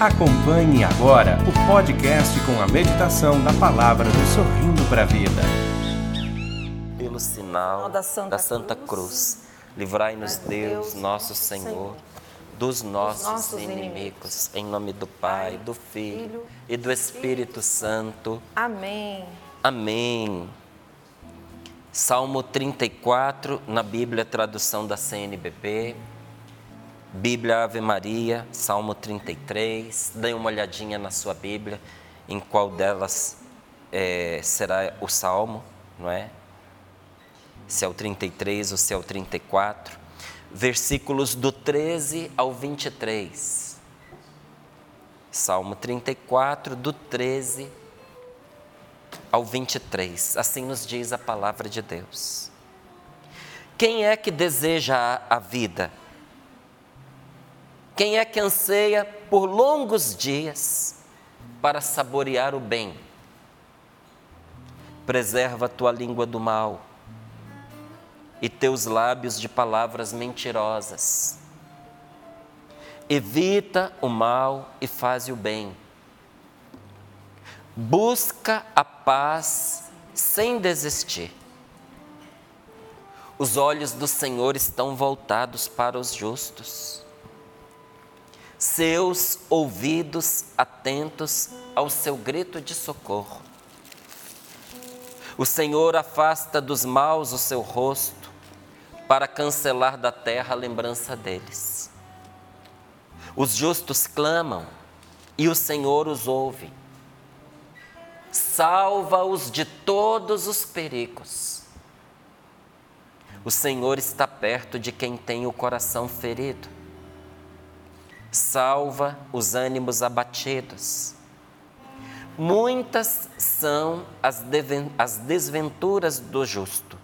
Acompanhe agora o podcast com a meditação da palavra do Sorrindo para a Vida. Pelo sinal da Santa, da Santa Cruz, livrai-nos Deus, nosso Senhor, dos nossos, nossos inimigos, em nome do Pai, do Filho e do Espírito Santo. Amém. Amém. Salmo 34, na Bíblia, tradução da CNBB. Bíblia Ave Maria, Salmo 33. Dê uma olhadinha na sua Bíblia, em qual delas é, será o Salmo, não é? Se é o 33 ou se é o 34. Versículos do 13 ao 23. Salmo 34, do 13 ao 23. Assim nos diz a palavra de Deus. Quem é que deseja a vida? Quem é que anseia por longos dias para saborear o bem? Preserva a tua língua do mal e teus lábios de palavras mentirosas. Evita o mal e faz o bem. Busca a paz sem desistir. Os olhos do Senhor estão voltados para os justos seus ouvidos atentos ao seu grito de socorro. O Senhor afasta dos maus o seu rosto para cancelar da terra a lembrança deles. Os justos clamam e o Senhor os ouve. Salva-os de todos os perigos. O Senhor está perto de quem tem o coração ferido salva os ânimos abatidos. Muitas são as, as desventuras do justo,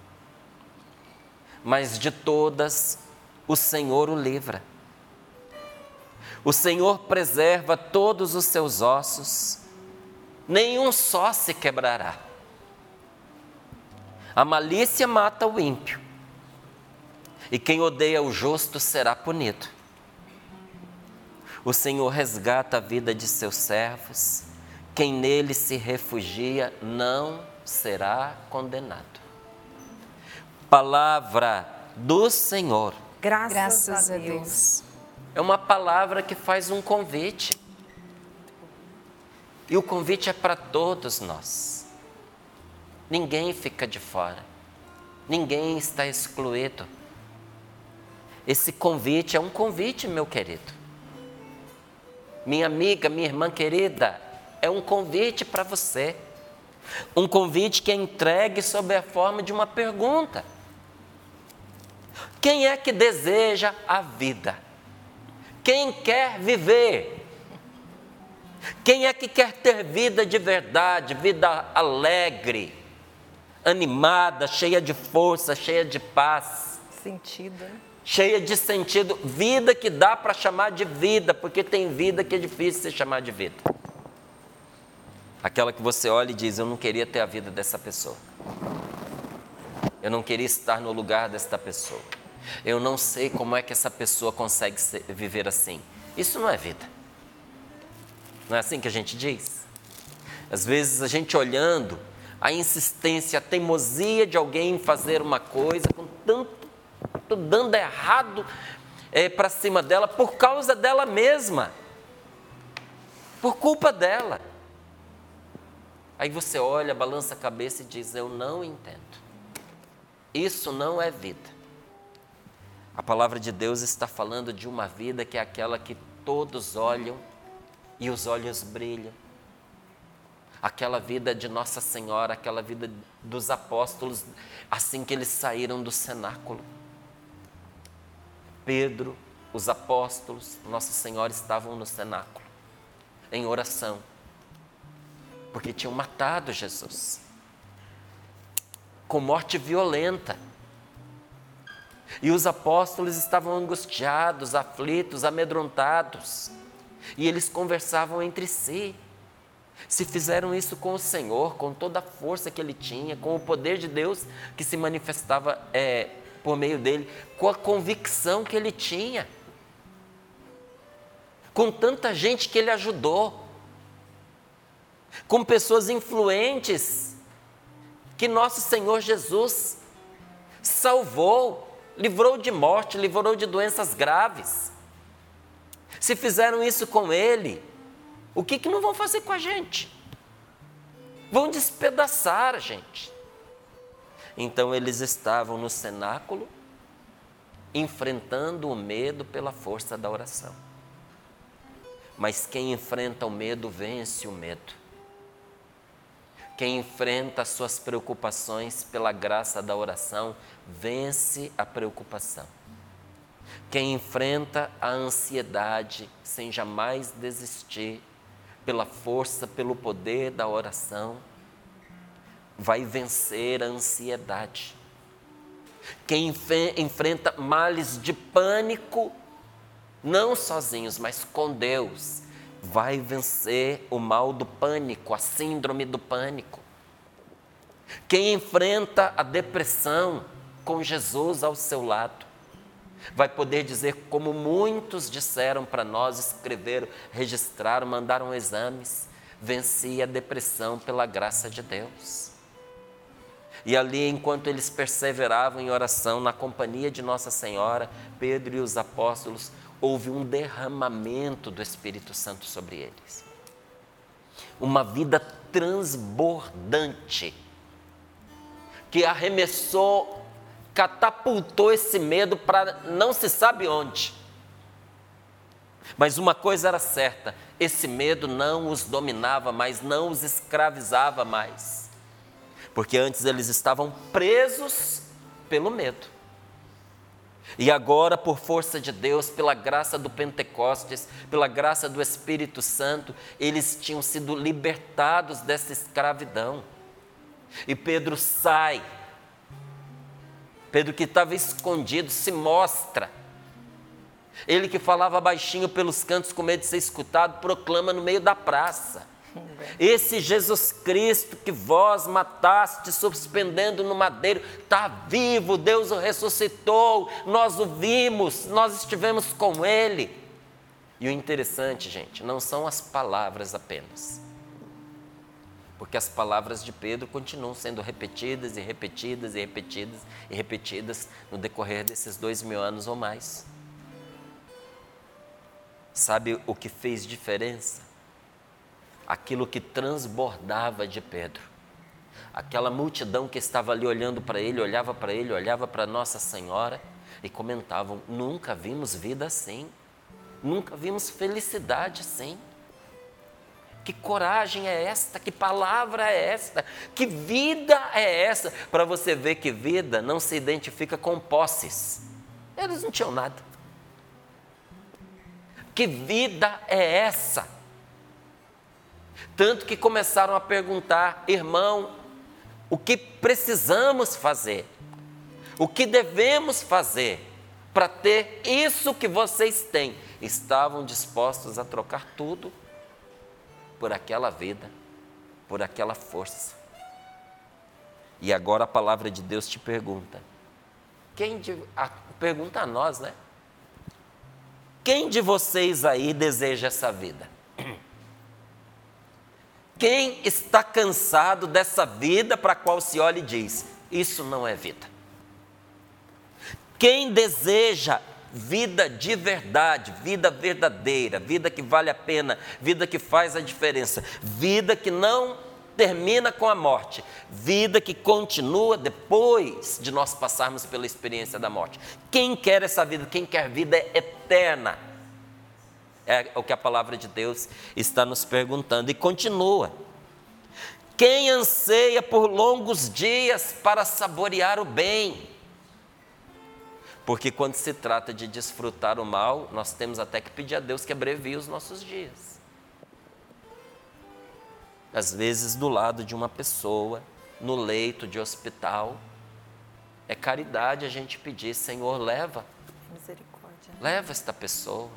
mas de todas o Senhor o livra. O Senhor preserva todos os seus ossos, nenhum só se quebrará. A malícia mata o ímpio, e quem odeia o justo será punido. O Senhor resgata a vida de seus servos. Quem nele se refugia não será condenado. Palavra do Senhor. Graças, Graças a Deus. É uma palavra que faz um convite. E o convite é para todos nós. Ninguém fica de fora. Ninguém está excluído. Esse convite é um convite, meu querido minha amiga, minha irmã querida, é um convite para você. Um convite que é entregue sob a forma de uma pergunta. Quem é que deseja a vida? Quem quer viver? Quem é que quer ter vida de verdade, vida alegre, animada, cheia de força, cheia de paz? Sentido. né? Cheia de sentido, vida que dá para chamar de vida, porque tem vida que é difícil se chamar de vida. Aquela que você olha e diz: Eu não queria ter a vida dessa pessoa. Eu não queria estar no lugar desta pessoa. Eu não sei como é que essa pessoa consegue viver assim. Isso não é vida. Não é assim que a gente diz? Às vezes a gente olhando a insistência, a teimosia de alguém em fazer uma coisa com tanto dando errado é, para cima dela por causa dela mesma, por culpa dela. Aí você olha, balança a cabeça e diz: Eu não entendo. Isso não é vida. A palavra de Deus está falando de uma vida que é aquela que todos olham e os olhos brilham. Aquela vida de Nossa Senhora, aquela vida dos apóstolos, assim que eles saíram do cenáculo. Pedro, os apóstolos, Nossa Senhora estavam no cenáculo, em oração, porque tinham matado Jesus, com morte violenta. E os apóstolos estavam angustiados, aflitos, amedrontados, e eles conversavam entre si. Se fizeram isso com o Senhor, com toda a força que ele tinha, com o poder de Deus que se manifestava é, por meio dele, com a convicção que ele tinha. com tanta gente que ele ajudou, com pessoas influentes que nosso Senhor Jesus salvou, livrou de morte, livrou de doenças graves. Se fizeram isso com ele, o que, que não vão fazer com a gente? Vão despedaçar a gente. Então eles estavam no cenáculo, enfrentando o medo pela força da oração. Mas quem enfrenta o medo vence o medo. Quem enfrenta as suas preocupações pela graça da oração vence a preocupação. Quem enfrenta a ansiedade sem jamais desistir, pela força, pelo poder da oração, vai vencer a ansiedade. Quem enfrenta males de pânico, não sozinhos, mas com Deus, vai vencer o mal do pânico, a síndrome do pânico. Quem enfrenta a depressão com Jesus ao seu lado, vai poder dizer, como muitos disseram para nós, escreveram, registraram, mandaram exames, venci a depressão pela graça de Deus. E ali, enquanto eles perseveravam em oração, na companhia de Nossa Senhora, Pedro e os apóstolos houve um derramamento do Espírito Santo sobre eles. Uma vida transbordante que arremessou, catapultou esse medo para não se sabe onde. Mas uma coisa era certa: esse medo não os dominava mais, não os escravizava mais. Porque antes eles estavam presos pelo medo. E agora, por força de Deus, pela graça do Pentecostes, pela graça do Espírito Santo, eles tinham sido libertados dessa escravidão. E Pedro sai. Pedro, que estava escondido, se mostra. Ele que falava baixinho pelos cantos com medo de ser escutado, proclama no meio da praça. Esse Jesus Cristo que vós mataste, suspendendo no madeiro, está vivo, Deus o ressuscitou, nós o vimos, nós estivemos com Ele. E o interessante, gente, não são as palavras apenas. Porque as palavras de Pedro continuam sendo repetidas e repetidas e repetidas e repetidas no decorrer desses dois mil anos ou mais. Sabe o que fez diferença? Aquilo que transbordava de Pedro. Aquela multidão que estava ali olhando para ele, olhava para ele, olhava para Nossa Senhora e comentavam: nunca vimos vida assim, nunca vimos felicidade assim. Que coragem é esta? Que palavra é esta? Que vida é essa? Para você ver que vida não se identifica com posses. Eles não tinham nada. Que vida é essa? Tanto que começaram a perguntar, irmão, o que precisamos fazer? O que devemos fazer para ter isso que vocês têm? Estavam dispostos a trocar tudo por aquela vida, por aquela força. E agora a palavra de Deus te pergunta: quem de, a, pergunta a nós, né? Quem de vocês aí deseja essa vida? Quem está cansado dessa vida para a qual se olha e diz: Isso não é vida. Quem deseja vida de verdade, vida verdadeira, vida que vale a pena, vida que faz a diferença, vida que não termina com a morte, vida que continua depois de nós passarmos pela experiência da morte. Quem quer essa vida? Quem quer vida eterna? É o que a palavra de Deus está nos perguntando e continua. Quem anseia por longos dias para saborear o bem? Porque quando se trata de desfrutar o mal, nós temos até que pedir a Deus que abrevie os nossos dias. Às vezes, do lado de uma pessoa, no leito de hospital, é caridade a gente pedir, Senhor, leva. Misericórdia. Leva esta pessoa.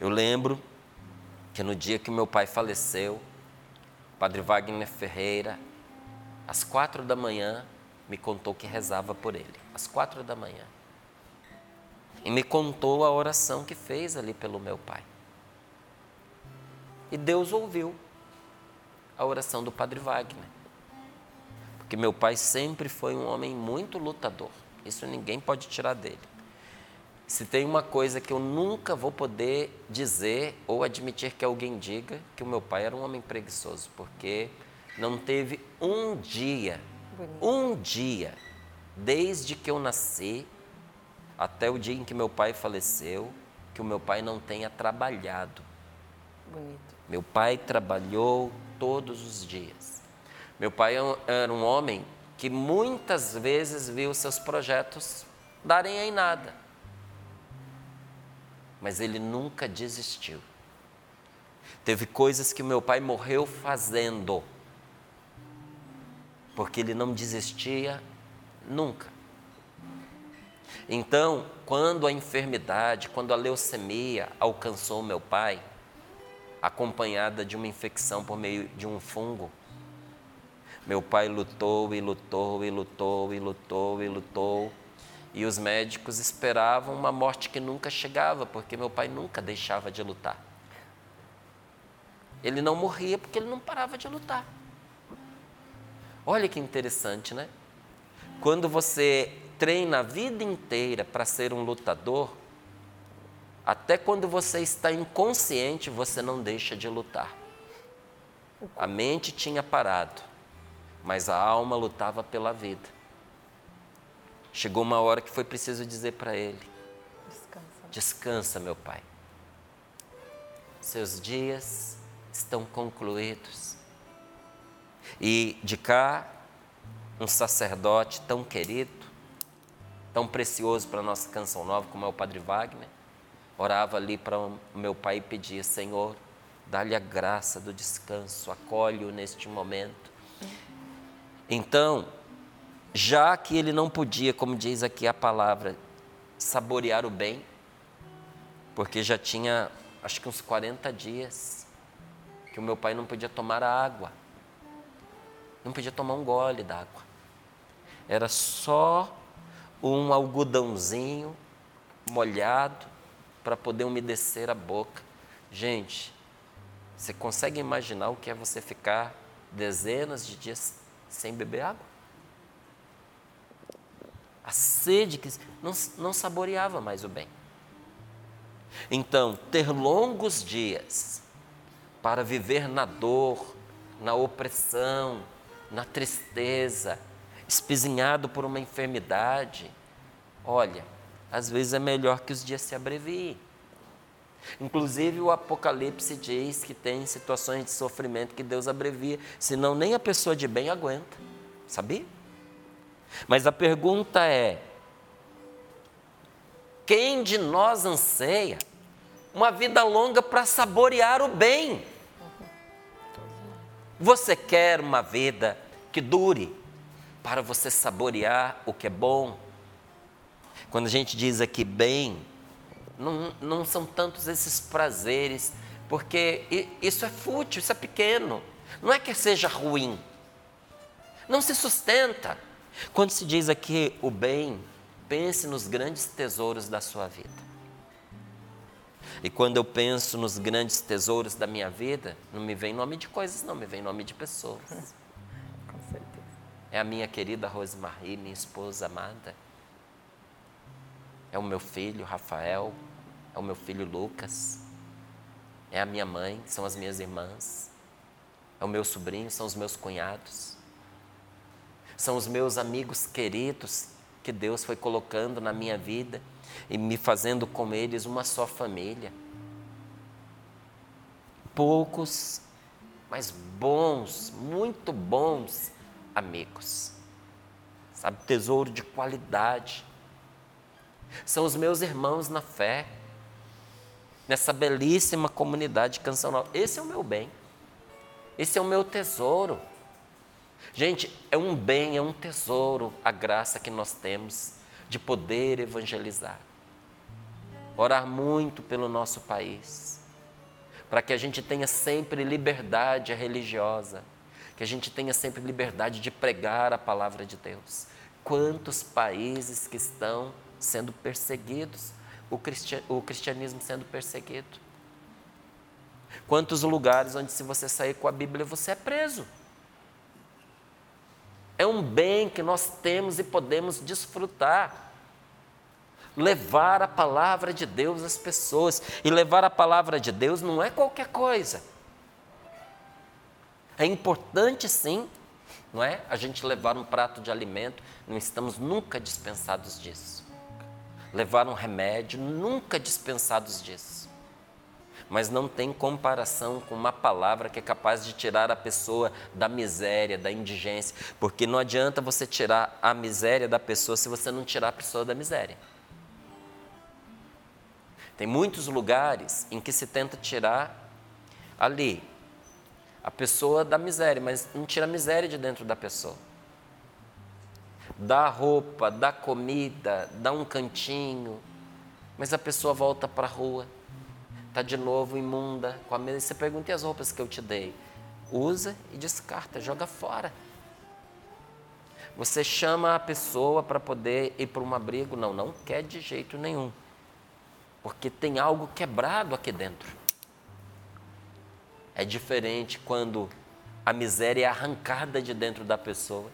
Eu lembro que no dia que meu pai faleceu, o padre Wagner Ferreira, às quatro da manhã, me contou que rezava por ele. Às quatro da manhã. e me contou a oração que fez ali pelo meu pai. E Deus ouviu a oração do Padre Wagner. Porque meu pai sempre foi um homem muito lutador. Isso ninguém pode tirar dele. Se tem uma coisa que eu nunca vou poder dizer ou admitir que alguém diga, que o meu pai era um homem preguiçoso, porque não teve um dia, Bonito. um dia, desde que eu nasci até o dia em que meu pai faleceu, que o meu pai não tenha trabalhado. Bonito. Meu pai trabalhou todos os dias. Meu pai é era um homem que muitas vezes viu seus projetos darem em nada mas ele nunca desistiu. Teve coisas que meu pai morreu fazendo, porque ele não desistia nunca. Então, quando a enfermidade, quando a leucemia alcançou meu pai, acompanhada de uma infecção por meio de um fungo, meu pai lutou e lutou e lutou e lutou e lutou e os médicos esperavam uma morte que nunca chegava, porque meu pai nunca deixava de lutar. Ele não morria porque ele não parava de lutar. Olha que interessante, né? Quando você treina a vida inteira para ser um lutador, até quando você está inconsciente, você não deixa de lutar. A mente tinha parado, mas a alma lutava pela vida. Chegou uma hora que foi preciso dizer para ele: Descansa. Descansa, meu pai. Seus dias estão concluídos. E de cá, um sacerdote tão querido, tão precioso para a nossa canção nova, como é o Padre Wagner, orava ali para o meu pai e pedia: Senhor, dá-lhe a graça do descanso, acolhe-o neste momento. Então, já que ele não podia, como diz aqui a palavra, saborear o bem, porque já tinha acho que uns 40 dias que o meu pai não podia tomar água, não podia tomar um gole d'água. Era só um algodãozinho molhado para poder umedecer a boca. Gente, você consegue imaginar o que é você ficar dezenas de dias sem beber água? A sede que não, não saboreava mais o bem. Então, ter longos dias para viver na dor, na opressão, na tristeza, espizinhado por uma enfermidade, olha, às vezes é melhor que os dias se abreviem. Inclusive o Apocalipse diz que tem situações de sofrimento que Deus abrevia, senão nem a pessoa de bem aguenta. Sabia? Mas a pergunta é: quem de nós anseia uma vida longa para saborear o bem? Você quer uma vida que dure para você saborear o que é bom? Quando a gente diz aqui bem, não, não são tantos esses prazeres, porque isso é fútil, isso é pequeno. Não é que seja ruim, não se sustenta. Quando se diz aqui o bem, pense nos grandes tesouros da sua vida. E quando eu penso nos grandes tesouros da minha vida, não me vem nome de coisas, não, me vem nome de pessoas. Com certeza. É a minha querida Rosemarie, minha esposa amada. É o meu filho Rafael, é o meu filho Lucas. É a minha mãe, são as minhas irmãs. É o meu sobrinho, são os meus cunhados são os meus amigos queridos que Deus foi colocando na minha vida e me fazendo com eles uma só família. Poucos, mas bons, muito bons amigos. Sabe, tesouro de qualidade. São os meus irmãos na fé, nessa belíssima comunidade cancional. Esse é o meu bem, esse é o meu tesouro. Gente, é um bem, é um tesouro a graça que nós temos de poder evangelizar. Orar muito pelo nosso país, para que a gente tenha sempre liberdade religiosa, que a gente tenha sempre liberdade de pregar a palavra de Deus. Quantos países que estão sendo perseguidos o cristianismo sendo perseguido. Quantos lugares onde, se você sair com a Bíblia, você é preso. É um bem que nós temos e podemos desfrutar. Levar a palavra de Deus às pessoas. E levar a palavra de Deus não é qualquer coisa. É importante sim, não é? A gente levar um prato de alimento, não estamos nunca dispensados disso. Levar um remédio, nunca dispensados disso mas não tem comparação com uma palavra que é capaz de tirar a pessoa da miséria, da indigência, porque não adianta você tirar a miséria da pessoa se você não tirar a pessoa da miséria. Tem muitos lugares em que se tenta tirar ali a pessoa da miséria, mas não tira a miséria de dentro da pessoa. Dá roupa, dá comida, dá um cantinho, mas a pessoa volta para a rua está de novo imunda, com a mesma. Você pergunta, e as roupas que eu te dei? Usa e descarta, joga fora. Você chama a pessoa para poder ir para um abrigo? Não, não quer de jeito nenhum. Porque tem algo quebrado aqui dentro. É diferente quando a miséria é arrancada de dentro da pessoa.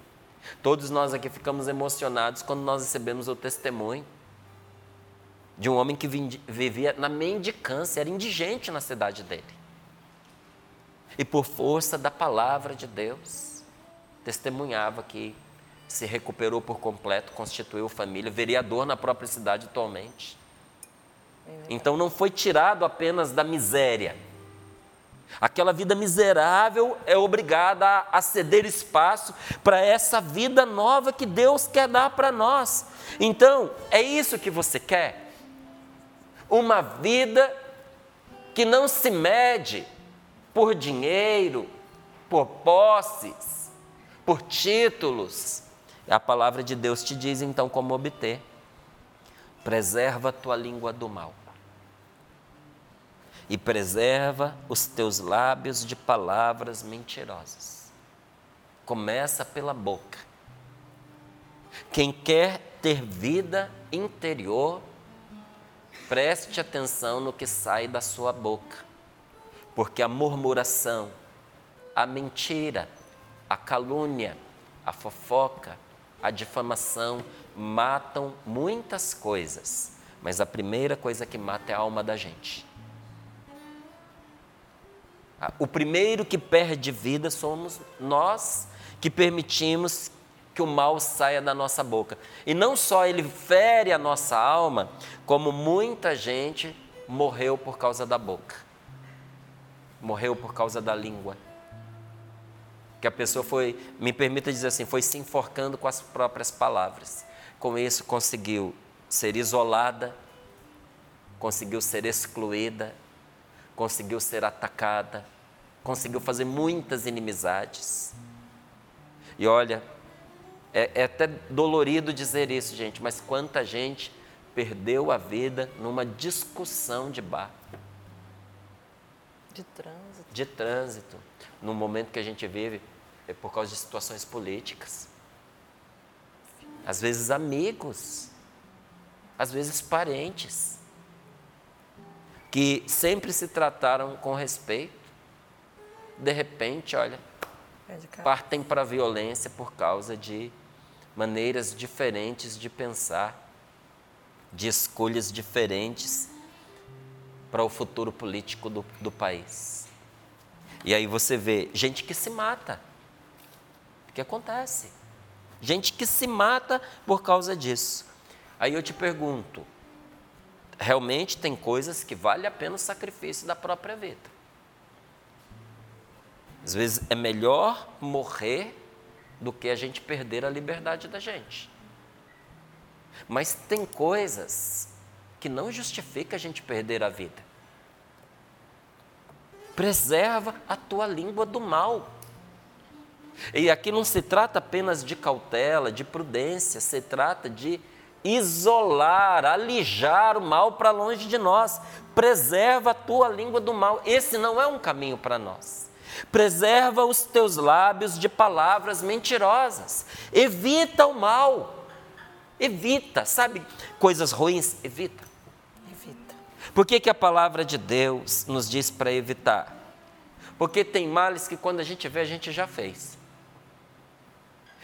Todos nós aqui ficamos emocionados quando nós recebemos o testemunho de um homem que vivia na mendicância, era indigente na cidade dele. E por força da palavra de Deus, testemunhava que se recuperou por completo, constituiu família, vereador na própria cidade atualmente. Então não foi tirado apenas da miséria. Aquela vida miserável é obrigada a ceder espaço para essa vida nova que Deus quer dar para nós. Então, é isso que você quer? Uma vida que não se mede por dinheiro, por posses, por títulos. A palavra de Deus te diz então como obter. Preserva tua língua do mal. E preserva os teus lábios de palavras mentirosas. Começa pela boca. Quem quer ter vida interior Preste atenção no que sai da sua boca, porque a murmuração, a mentira, a calúnia, a fofoca, a difamação matam muitas coisas, mas a primeira coisa que mata é a alma da gente. O primeiro que perde vida somos nós que permitimos que o mal saia da nossa boca. E não só ele fere a nossa alma, como muita gente morreu por causa da boca. Morreu por causa da língua. Que a pessoa foi, me permita dizer assim, foi se enforcando com as próprias palavras. Com isso conseguiu ser isolada, conseguiu ser excluída, conseguiu ser atacada, conseguiu fazer muitas inimizades. E olha, é, é até dolorido dizer isso, gente, mas quanta gente perdeu a vida numa discussão de bar. De trânsito. De trânsito. No momento que a gente vive, é por causa de situações políticas. Às vezes amigos, às vezes parentes, que sempre se trataram com respeito, de repente, olha, partem para a violência por causa de maneiras diferentes de pensar, de escolhas diferentes para o futuro político do, do país. E aí você vê gente que se mata. O que acontece? Gente que se mata por causa disso. Aí eu te pergunto: realmente tem coisas que vale a pena o sacrifício da própria vida? Às vezes é melhor morrer do que a gente perder a liberdade da gente. Mas tem coisas que não justifica a gente perder a vida. Preserva a tua língua do mal. E aqui não se trata apenas de cautela, de prudência, se trata de isolar, alijar o mal para longe de nós. Preserva a tua língua do mal. Esse não é um caminho para nós. Preserva os teus lábios de palavras mentirosas. Evita o mal. Evita, sabe? Coisas ruins, evita. Por que, que a palavra de Deus nos diz para evitar? Porque tem males que quando a gente vê, a gente já fez.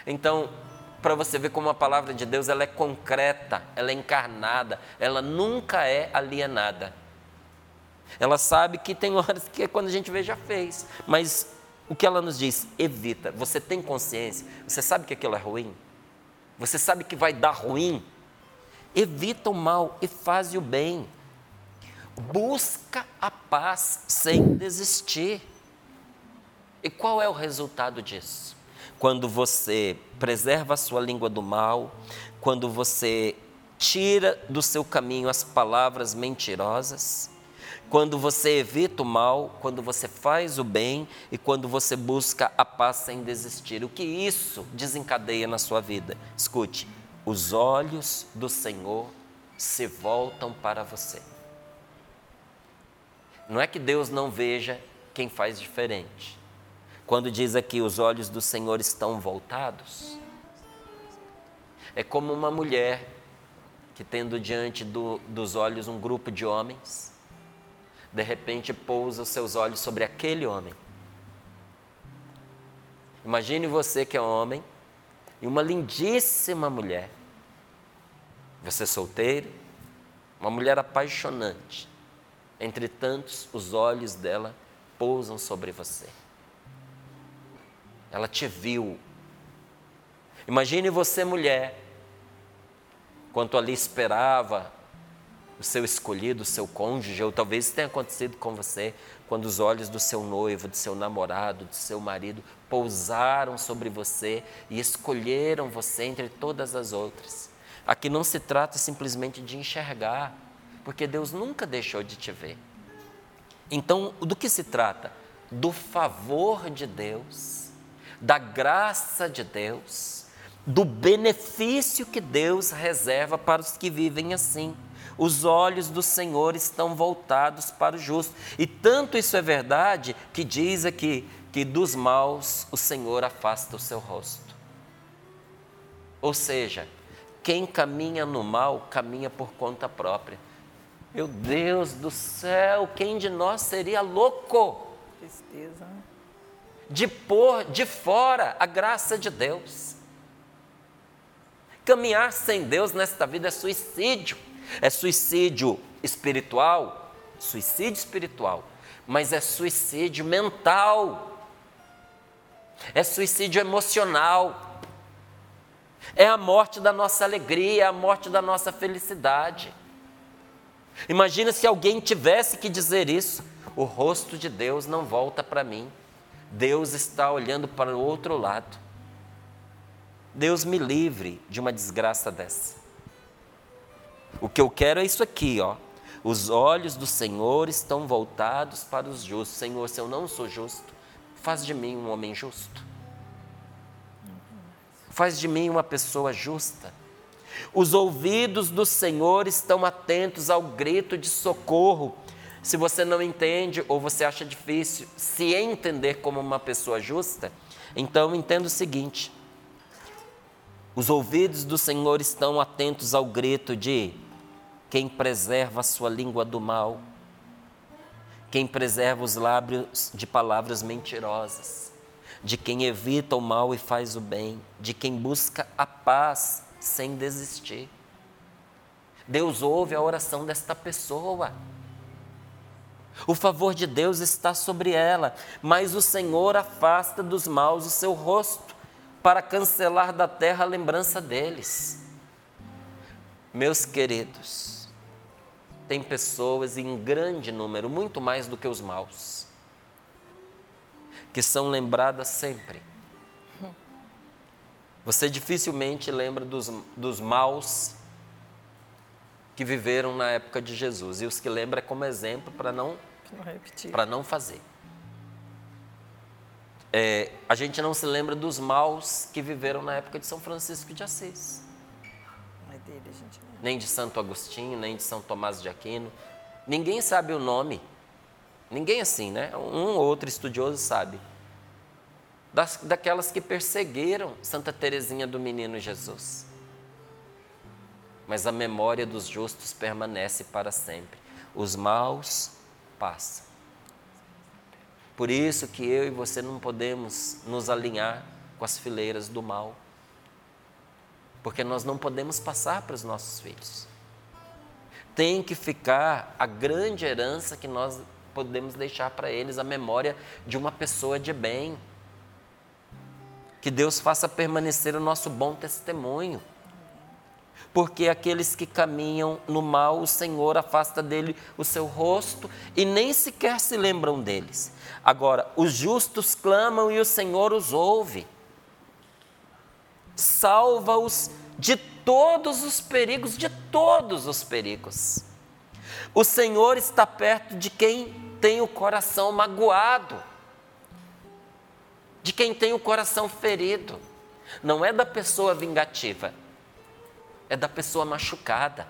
Então, para você ver como a palavra de Deus ela é concreta, ela é encarnada, ela nunca é alienada. Ela sabe que tem horas que quando a gente vê já fez, mas o que ela nos diz? Evita. Você tem consciência? Você sabe que aquilo é ruim? Você sabe que vai dar ruim? Evita o mal e faz o bem. Busca a paz sem desistir. E qual é o resultado disso? Quando você preserva a sua língua do mal, quando você tira do seu caminho as palavras mentirosas, quando você evita o mal, quando você faz o bem e quando você busca a paz sem desistir. O que isso desencadeia na sua vida? Escute, os olhos do Senhor se voltam para você. Não é que Deus não veja quem faz diferente. Quando diz aqui os olhos do Senhor estão voltados, é como uma mulher que, tendo diante do, dos olhos um grupo de homens, de repente pousa os seus olhos sobre aquele homem. Imagine você que é homem e uma lindíssima mulher. Você é solteiro, uma mulher apaixonante. Entre tantos, os olhos dela pousam sobre você. Ela te viu. Imagine você, mulher, quanto ali esperava o seu escolhido, o seu cônjuge, ou talvez tenha acontecido com você, quando os olhos do seu noivo, do seu namorado, do seu marido pousaram sobre você e escolheram você entre todas as outras. Aqui não se trata simplesmente de enxergar, porque Deus nunca deixou de te ver. Então, do que se trata? Do favor de Deus, da graça de Deus, do benefício que Deus reserva para os que vivem assim os olhos do Senhor estão voltados para o justo. E tanto isso é verdade que diz aqui que dos maus o Senhor afasta o seu rosto. Ou seja, quem caminha no mal caminha por conta própria. Meu Deus do céu, quem de nós seria louco? Tristeza. De pôr de fora a graça de Deus. Caminhar sem Deus nesta vida é suicídio. É suicídio espiritual, suicídio espiritual, mas é suicídio mental. É suicídio emocional. É a morte da nossa alegria, é a morte da nossa felicidade. Imagina se alguém tivesse que dizer isso: o rosto de Deus não volta para mim. Deus está olhando para o outro lado. Deus me livre de uma desgraça dessa. O que eu quero é isso aqui, ó. Os olhos do Senhor estão voltados para os justos. Senhor, se eu não sou justo, faz de mim um homem justo. Faz de mim uma pessoa justa. Os ouvidos do Senhor estão atentos ao grito de socorro. Se você não entende ou você acha difícil se entender como uma pessoa justa, então entenda o seguinte: os ouvidos do Senhor estão atentos ao grito de quem preserva a sua língua do mal, quem preserva os lábios de palavras mentirosas, de quem evita o mal e faz o bem, de quem busca a paz sem desistir. Deus ouve a oração desta pessoa. O favor de Deus está sobre ela, mas o Senhor afasta dos maus o seu rosto, para cancelar da terra a lembrança deles. Meus queridos, tem pessoas em grande número, muito mais do que os maus, que são lembradas sempre. Você dificilmente lembra dos, dos maus que viveram na época de Jesus. E os que lembra é como exemplo para não, para não fazer. É, a gente não se lembra dos maus que viveram na época de São Francisco de Assis. É dele, gente nem de Santo Agostinho, nem de São Tomás de Aquino. Ninguém sabe o nome. Ninguém assim, né? Um ou outro estudioso sabe. Das, daquelas que perseguiram Santa Teresinha do Menino Jesus. Mas a memória dos justos permanece para sempre. os maus passam. Por isso que eu e você não podemos nos alinhar com as fileiras do mal. Porque nós não podemos passar para os nossos filhos. Tem que ficar a grande herança que nós podemos deixar para eles, a memória de uma pessoa de bem. Que Deus faça permanecer o nosso bom testemunho porque aqueles que caminham no mal, o Senhor afasta dele o seu rosto e nem sequer se lembram deles. Agora, os justos clamam e o Senhor os ouve. Salva-os de todos os perigos, de todos os perigos. O Senhor está perto de quem tem o coração magoado, de quem tem o coração ferido. Não é da pessoa vingativa é da pessoa machucada.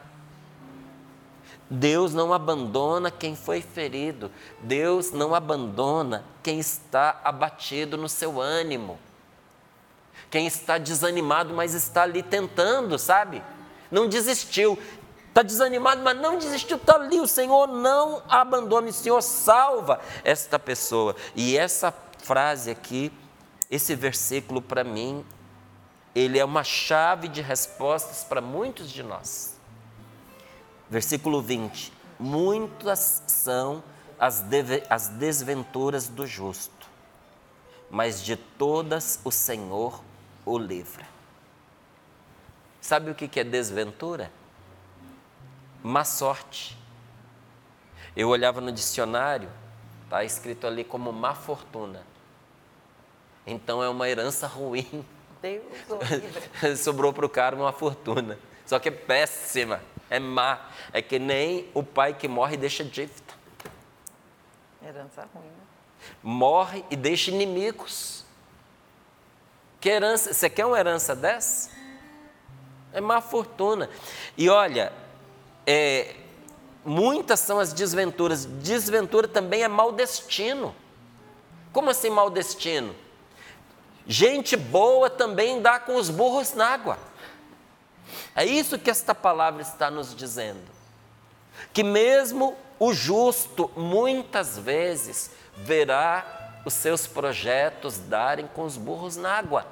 Deus não abandona quem foi ferido, Deus não abandona quem está abatido no seu ânimo, quem está desanimado, mas está ali tentando, sabe? Não desistiu, está desanimado, mas não desistiu, está ali. O Senhor não abandona, o Senhor salva esta pessoa. E essa frase aqui, esse versículo para mim ele é uma chave de respostas para muitos de nós. Versículo 20: Muitas são as, deve, as desventuras do justo, mas de todas o Senhor o livra. Sabe o que é desventura? Má sorte. Eu olhava no dicionário, está escrito ali como má fortuna. Então é uma herança ruim Deus Sobrou para o cara uma fortuna. Só que é péssima, é má. É que nem o pai que morre e deixa dívida. Herança ruim. Né? Morre e deixa inimigos. Que herança? Você quer uma herança dessa? É má fortuna. E olha, é, muitas são as desventuras. Desventura também é mau destino. Como assim mau destino? Gente boa também dá com os burros na água. É isso que esta palavra está nos dizendo. Que mesmo o justo, muitas vezes, verá os seus projetos darem com os burros na água.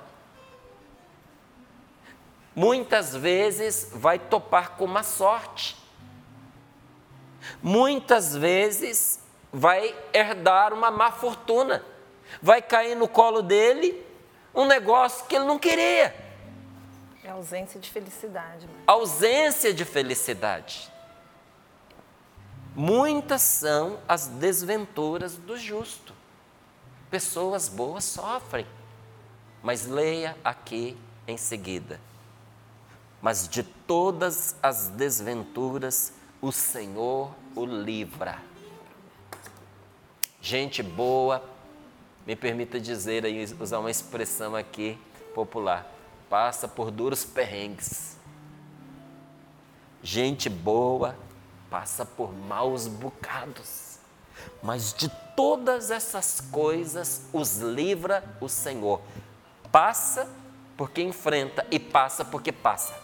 Muitas vezes vai topar com uma sorte. Muitas vezes vai herdar uma má fortuna. Vai cair no colo dele um negócio que ele não queria. É ausência de felicidade. Mãe. Ausência de felicidade. Muitas são as desventuras do justo. Pessoas boas sofrem. Mas leia aqui em seguida. Mas de todas as desventuras, o Senhor o livra. Gente boa me permita dizer aí, usar uma expressão aqui popular, passa por duros perrengues. Gente boa passa por maus bocados, mas de todas essas coisas os livra o Senhor. Passa porque enfrenta e passa porque passa.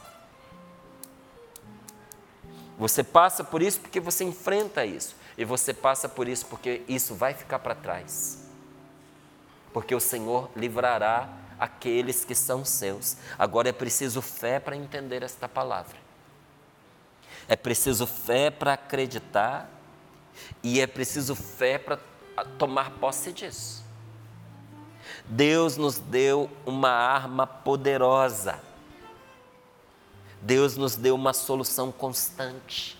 Você passa por isso porque você enfrenta isso. E você passa por isso porque isso vai ficar para trás porque o Senhor livrará aqueles que são seus. Agora é preciso fé para entender esta palavra. É preciso fé para acreditar e é preciso fé para tomar posse disso. Deus nos deu uma arma poderosa. Deus nos deu uma solução constante.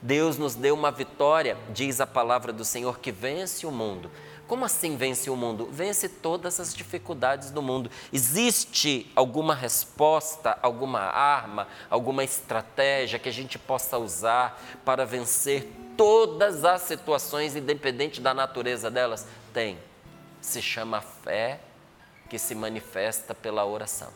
Deus nos deu uma vitória, diz a palavra do Senhor, que vence o mundo. Como assim vence o mundo? Vence todas as dificuldades do mundo. Existe alguma resposta, alguma arma, alguma estratégia que a gente possa usar para vencer todas as situações, independente da natureza delas? Tem. Se chama fé que se manifesta pela oração.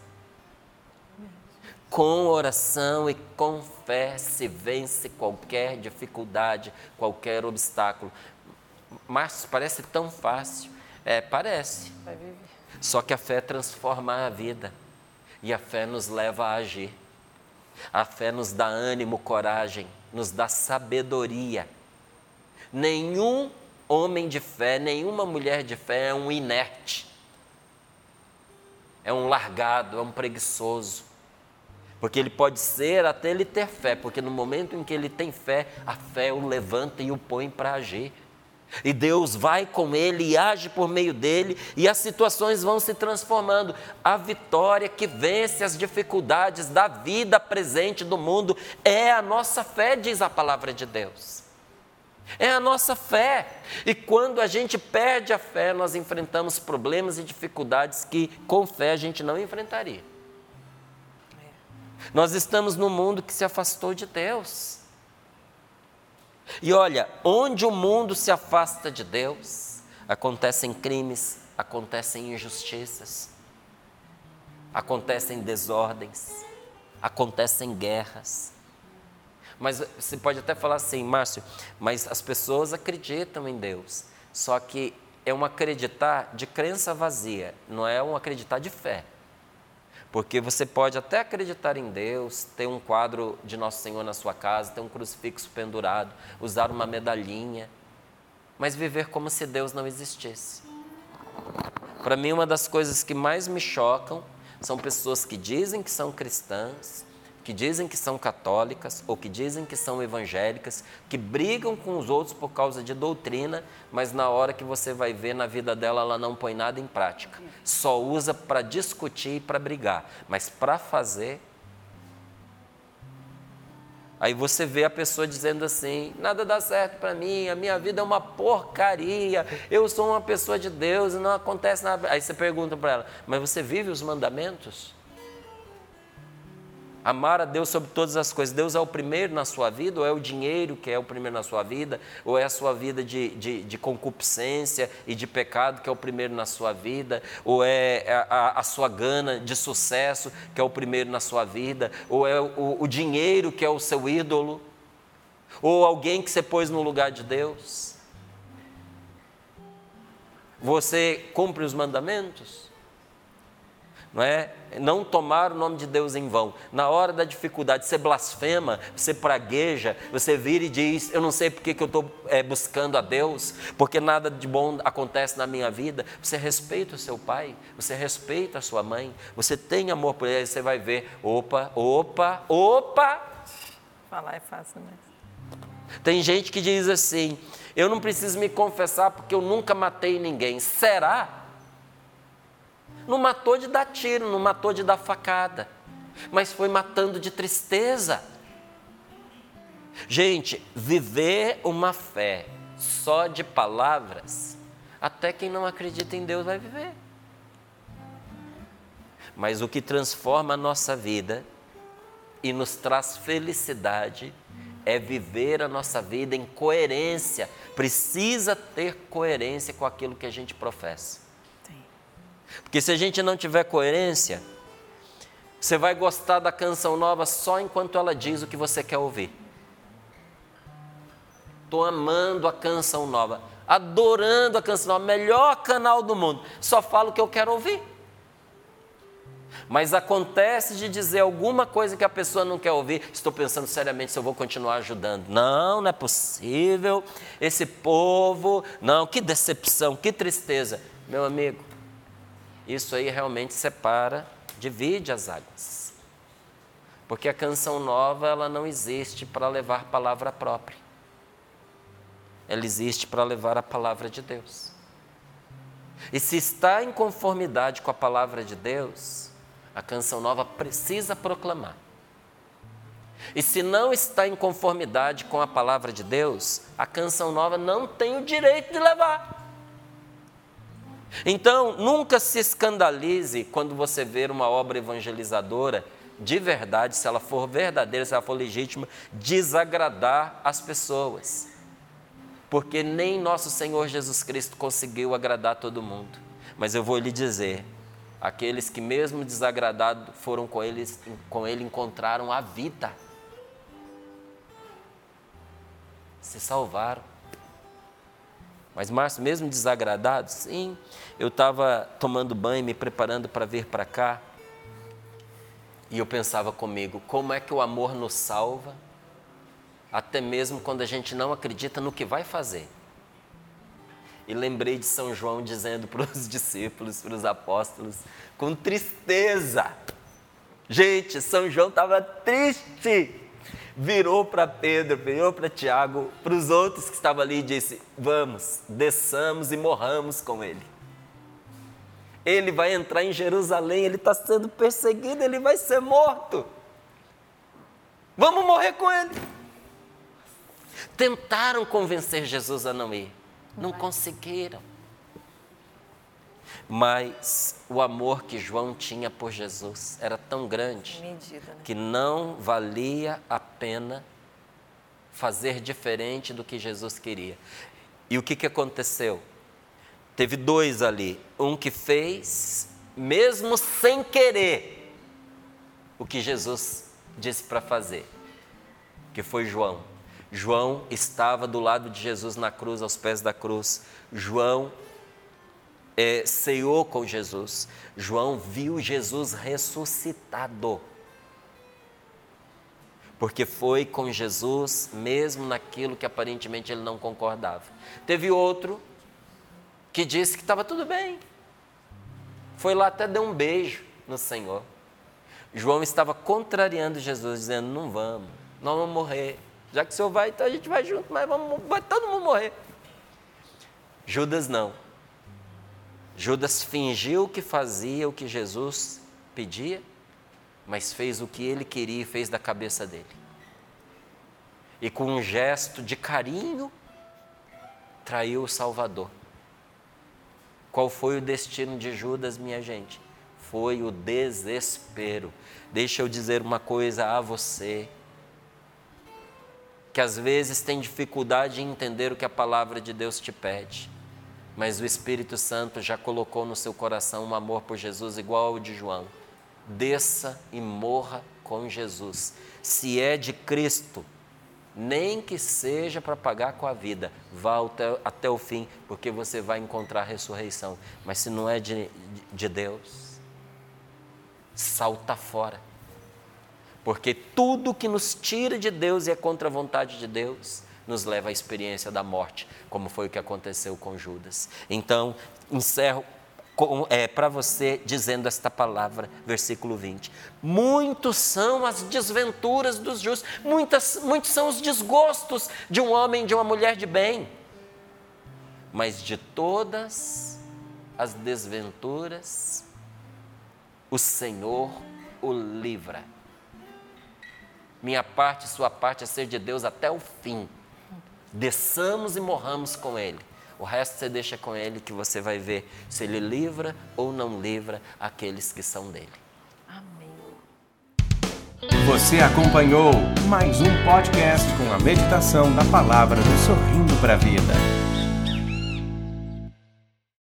Com oração e com fé se vence qualquer dificuldade, qualquer obstáculo. Mas parece tão fácil. É, parece. Só que a fé transforma a vida. E a fé nos leva a agir. A fé nos dá ânimo, coragem. nos dá sabedoria. Nenhum homem de fé, nenhuma mulher de fé é um inerte, é um largado, é um preguiçoso. Porque ele pode ser até ele ter fé, porque no momento em que ele tem fé, a fé o levanta e o põe para agir. E Deus vai com ele e age por meio dele, e as situações vão se transformando. A vitória que vence as dificuldades da vida presente do mundo é a nossa fé, diz a palavra de Deus. É a nossa fé. E quando a gente perde a fé, nós enfrentamos problemas e dificuldades que com fé a gente não enfrentaria. Nós estamos num mundo que se afastou de Deus. E olha, onde o mundo se afasta de Deus, acontecem crimes, acontecem injustiças, acontecem desordens, acontecem guerras. Mas você pode até falar assim, Márcio, mas as pessoas acreditam em Deus. Só que é um acreditar de crença vazia, não é um acreditar de fé. Porque você pode até acreditar em Deus, ter um quadro de Nosso Senhor na sua casa, ter um crucifixo pendurado, usar uma medalhinha, mas viver como se Deus não existisse. Para mim, uma das coisas que mais me chocam são pessoas que dizem que são cristãs, que dizem que são católicas ou que dizem que são evangélicas, que brigam com os outros por causa de doutrina, mas na hora que você vai ver na vida dela, ela não põe nada em prática. Só usa para discutir e para brigar, mas para fazer. Aí você vê a pessoa dizendo assim: nada dá certo para mim, a minha vida é uma porcaria, eu sou uma pessoa de Deus e não acontece nada. Aí você pergunta para ela: mas você vive os mandamentos? Amar a Deus sobre todas as coisas. Deus é o primeiro na sua vida, ou é o dinheiro que é o primeiro na sua vida, ou é a sua vida de, de, de concupiscência e de pecado que é o primeiro na sua vida, ou é a, a, sua gana de sucesso que é o primeiro na sua vida, ou é o, o dinheiro que é o seu ídolo, ou alguém que você pôs no lugar de Deus. Você cumpre os mandamentos? Não é? Não tomar o nome de Deus em vão. Na hora da dificuldade, você blasfema, você pragueja, você vira e diz: Eu não sei porque que eu estou é, buscando a Deus, porque nada de bom acontece na minha vida. Você respeita o seu pai, você respeita a sua mãe, você tem amor por ele, você vai ver: opa, opa, opa. Falar é fácil mesmo. Tem gente que diz assim: Eu não preciso me confessar porque eu nunca matei ninguém. Será? Não matou de dar tiro, não matou de dar facada, mas foi matando de tristeza. Gente, viver uma fé só de palavras, até quem não acredita em Deus vai viver. Mas o que transforma a nossa vida e nos traz felicidade é viver a nossa vida em coerência. Precisa ter coerência com aquilo que a gente professa. Porque se a gente não tiver coerência, você vai gostar da canção nova só enquanto ela diz o que você quer ouvir. Estou amando a canção nova, adorando a canção nova, melhor canal do mundo. Só falo o que eu quero ouvir. Mas acontece de dizer alguma coisa que a pessoa não quer ouvir, estou pensando seriamente se eu vou continuar ajudando. Não, não é possível. Esse povo, não, que decepção, que tristeza. Meu amigo, isso aí realmente separa, divide as águas. Porque a canção nova, ela não existe para levar palavra própria. Ela existe para levar a palavra de Deus. E se está em conformidade com a palavra de Deus, a canção nova precisa proclamar. E se não está em conformidade com a palavra de Deus, a canção nova não tem o direito de levar. Então, nunca se escandalize quando você ver uma obra evangelizadora de verdade, se ela for verdadeira, se ela for legítima, desagradar as pessoas. Porque nem nosso Senhor Jesus Cristo conseguiu agradar todo mundo. Mas eu vou lhe dizer, aqueles que mesmo desagradados foram com, eles, com ele encontraram a vida. Se salvaram. Mas Márcio, mesmo desagradado? Sim. Eu estava tomando banho, me preparando para vir para cá. E eu pensava comigo, como é que o amor nos salva? até mesmo quando a gente não acredita no que vai fazer. E lembrei de São João dizendo para os discípulos, para os apóstolos, com tristeza. Gente, São João estava triste. Virou para Pedro, virou para Tiago, para os outros que estavam ali e disse: Vamos, desçamos e morramos com ele. Ele vai entrar em Jerusalém, ele está sendo perseguido, ele vai ser morto. Vamos morrer com ele. Tentaram convencer Jesus a não ir, não conseguiram. Mas o amor que João tinha por Jesus era tão grande Medida, né? que não valia a pena fazer diferente do que Jesus queria. E o que, que aconteceu? Teve dois ali. Um que fez, mesmo sem querer, o que Jesus disse para fazer, que foi João. João estava do lado de Jesus na cruz, aos pés da cruz. João é, ceou com Jesus. João viu Jesus ressuscitado. Porque foi com Jesus, mesmo naquilo que aparentemente ele não concordava. Teve outro que disse que estava tudo bem. Foi lá até deu um beijo no Senhor. João estava contrariando Jesus, dizendo: Não vamos, nós vamos morrer. Já que o Senhor vai, então a gente vai junto, mas vamos, vai todo mundo morrer. Judas não. Judas fingiu que fazia o que Jesus pedia, mas fez o que ele queria e fez da cabeça dele. E com um gesto de carinho, traiu o Salvador. Qual foi o destino de Judas, minha gente? Foi o desespero. Deixa eu dizer uma coisa a você, que às vezes tem dificuldade em entender o que a palavra de Deus te pede mas o Espírito Santo já colocou no seu coração um amor por Jesus igual ao de João. Desça e morra com Jesus. Se é de Cristo, nem que seja para pagar com a vida, vá até, até o fim, porque você vai encontrar a ressurreição. Mas se não é de, de Deus, salta fora. Porque tudo que nos tira de Deus e é contra a vontade de Deus, nos leva à experiência da morte, como foi o que aconteceu com Judas. Então, encerro é, para você dizendo esta palavra, versículo 20. Muitos são as desventuras dos justos, muitas, muitos são os desgostos de um homem, de uma mulher de bem, mas de todas as desventuras, o Senhor o livra. Minha parte, sua parte é ser de Deus até o fim desçamos e morramos com Ele. O resto você deixa com Ele que você vai ver se Ele livra ou não livra aqueles que são dele. Amém. Você acompanhou mais um podcast com a meditação da palavra do Sorrindo para a Vida.